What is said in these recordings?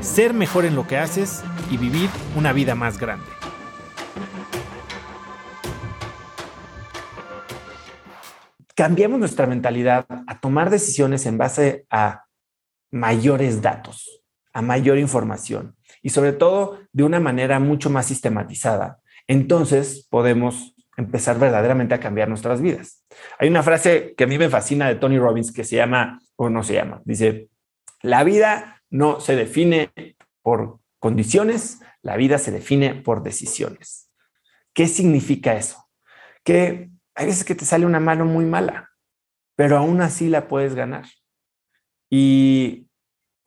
ser mejor en lo que haces y vivir una vida más grande. Cambiamos nuestra mentalidad a tomar decisiones en base a mayores datos, a mayor información y sobre todo de una manera mucho más sistematizada. Entonces podemos empezar verdaderamente a cambiar nuestras vidas. Hay una frase que a mí me fascina de Tony Robbins que se llama, o no se llama, dice, la vida no se define por condiciones, la vida se define por decisiones. ¿Qué significa eso? Que hay veces que te sale una mano muy mala, pero aún así la puedes ganar. Y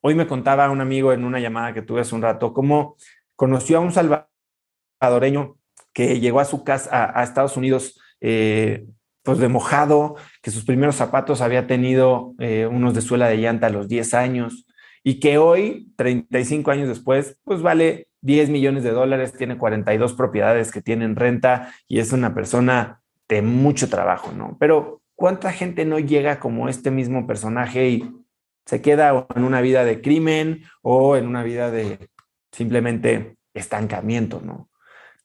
hoy me contaba un amigo en una llamada que tuve hace un rato cómo conoció a un salvadoreño que llegó a su casa, a, Estados Unidos, eh, pues de mojado, que sus primeros zapatos había tenido eh, unos de suela de llanta a los 10 años y que hoy, 35 años después, pues vale 10 millones de dólares, tiene 42 propiedades que tienen renta y es una persona de mucho trabajo, ¿no? Pero ¿cuánta gente no llega como este mismo personaje y se queda en una vida de crimen o en una vida de simplemente estancamiento, ¿no?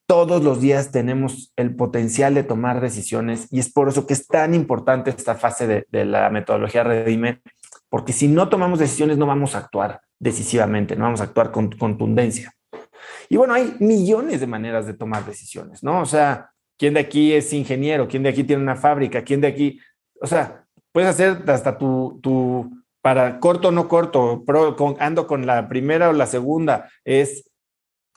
todos los días tenemos el potencial de tomar decisiones y es por eso que es tan importante esta fase de, la metodología Redime, porque si no tomamos decisiones no vamos a actuar decisivamente, no vamos a actuar con contundencia. Y bueno, hay millones de maneras de tomar decisiones, ¿no? O sea, ¿quién de aquí es ingeniero? ¿Quién de aquí tiene una fábrica? ¿Quién de aquí? O sea, puedes hacer hasta tu, tu para corto o no corto, ando con la primera o la segunda, es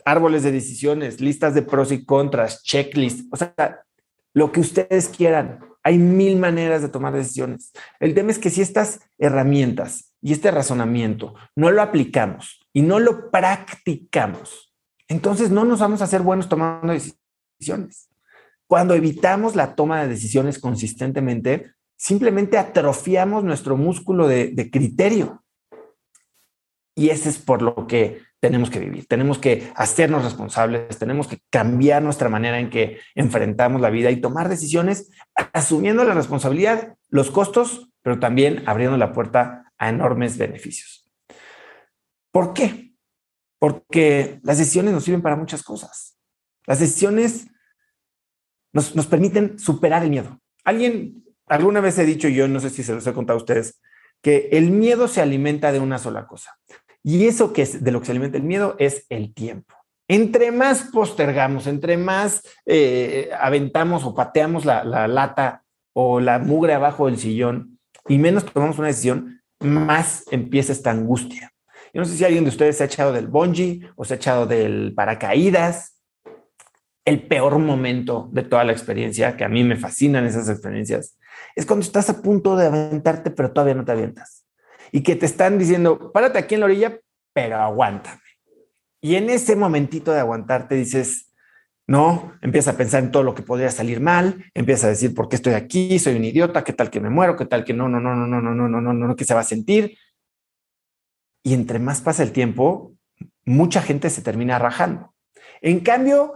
árboles de decisiones, listas de pros y contras, checklists, o sea, lo que ustedes quieran. Hay mil maneras de tomar decisiones. El tema es que si estas herramientas y este razonamiento no lo aplicamos y no lo practicamos, entonces no nos vamos a hacer buenos tomando decisiones. Cuando evitamos la toma de decisiones consistentemente, simplemente atrofiamos nuestro músculo de, de criterio. Y ese es por lo que tenemos que vivir, tenemos que hacernos responsables, tenemos que cambiar nuestra manera en que enfrentamos la vida y tomar decisiones asumiendo la responsabilidad, los costos, pero también abriendo la puerta a enormes beneficios. ¿Por qué? Porque las decisiones nos sirven para muchas cosas. Las decisiones nos, nos permiten superar el miedo. Alguien, alguna vez he dicho, yo no sé si se los he contado a ustedes, que el miedo se alimenta de una sola cosa, y eso que es de lo que se alimenta el miedo es el tiempo. Entre más postergamos, entre más eh, aventamos o pateamos la, la lata o la mugre abajo del sillón y menos tomamos una decisión, más empieza esta angustia. Yo no sé si alguien de ustedes se ha echado del bungee o se ha echado del paracaídas. El peor momento de toda la experiencia, que a mí me fascinan esas experiencias, es cuando estás a punto de aventarte, pero todavía no te avientas y que te están diciendo, párate aquí en la orilla, pero aguántame. Y en ese momentito de aguantarte dices, no, empieza a pensar en todo lo que podría salir mal, empieza a decir, ¿por qué estoy aquí? Soy un idiota, ¿qué tal que me muero? ¿Qué tal que no, no, no, no, no, no, no, no, no, no, que se va a sentir? Y entre más pasa el tiempo, mucha gente se termina rajando. En cambio,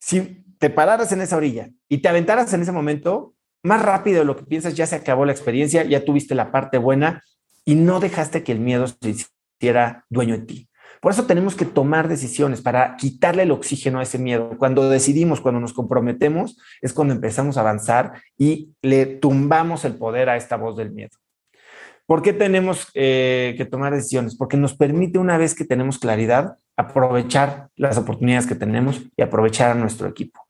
si te pararas en esa orilla y te aventaras en ese momento, más rápido de lo que piensas, ya se acabó la experiencia, ya tuviste la parte buena y no dejaste que el miedo se hiciera dueño de ti. Por eso tenemos que tomar decisiones para quitarle el oxígeno a ese miedo. Cuando decidimos, cuando nos comprometemos, es cuando empezamos a avanzar y le tumbamos el poder a esta voz del miedo. ¿Por qué tenemos eh, que tomar decisiones? Porque nos permite, una vez que tenemos claridad, aprovechar las oportunidades que tenemos y aprovechar a nuestro equipo.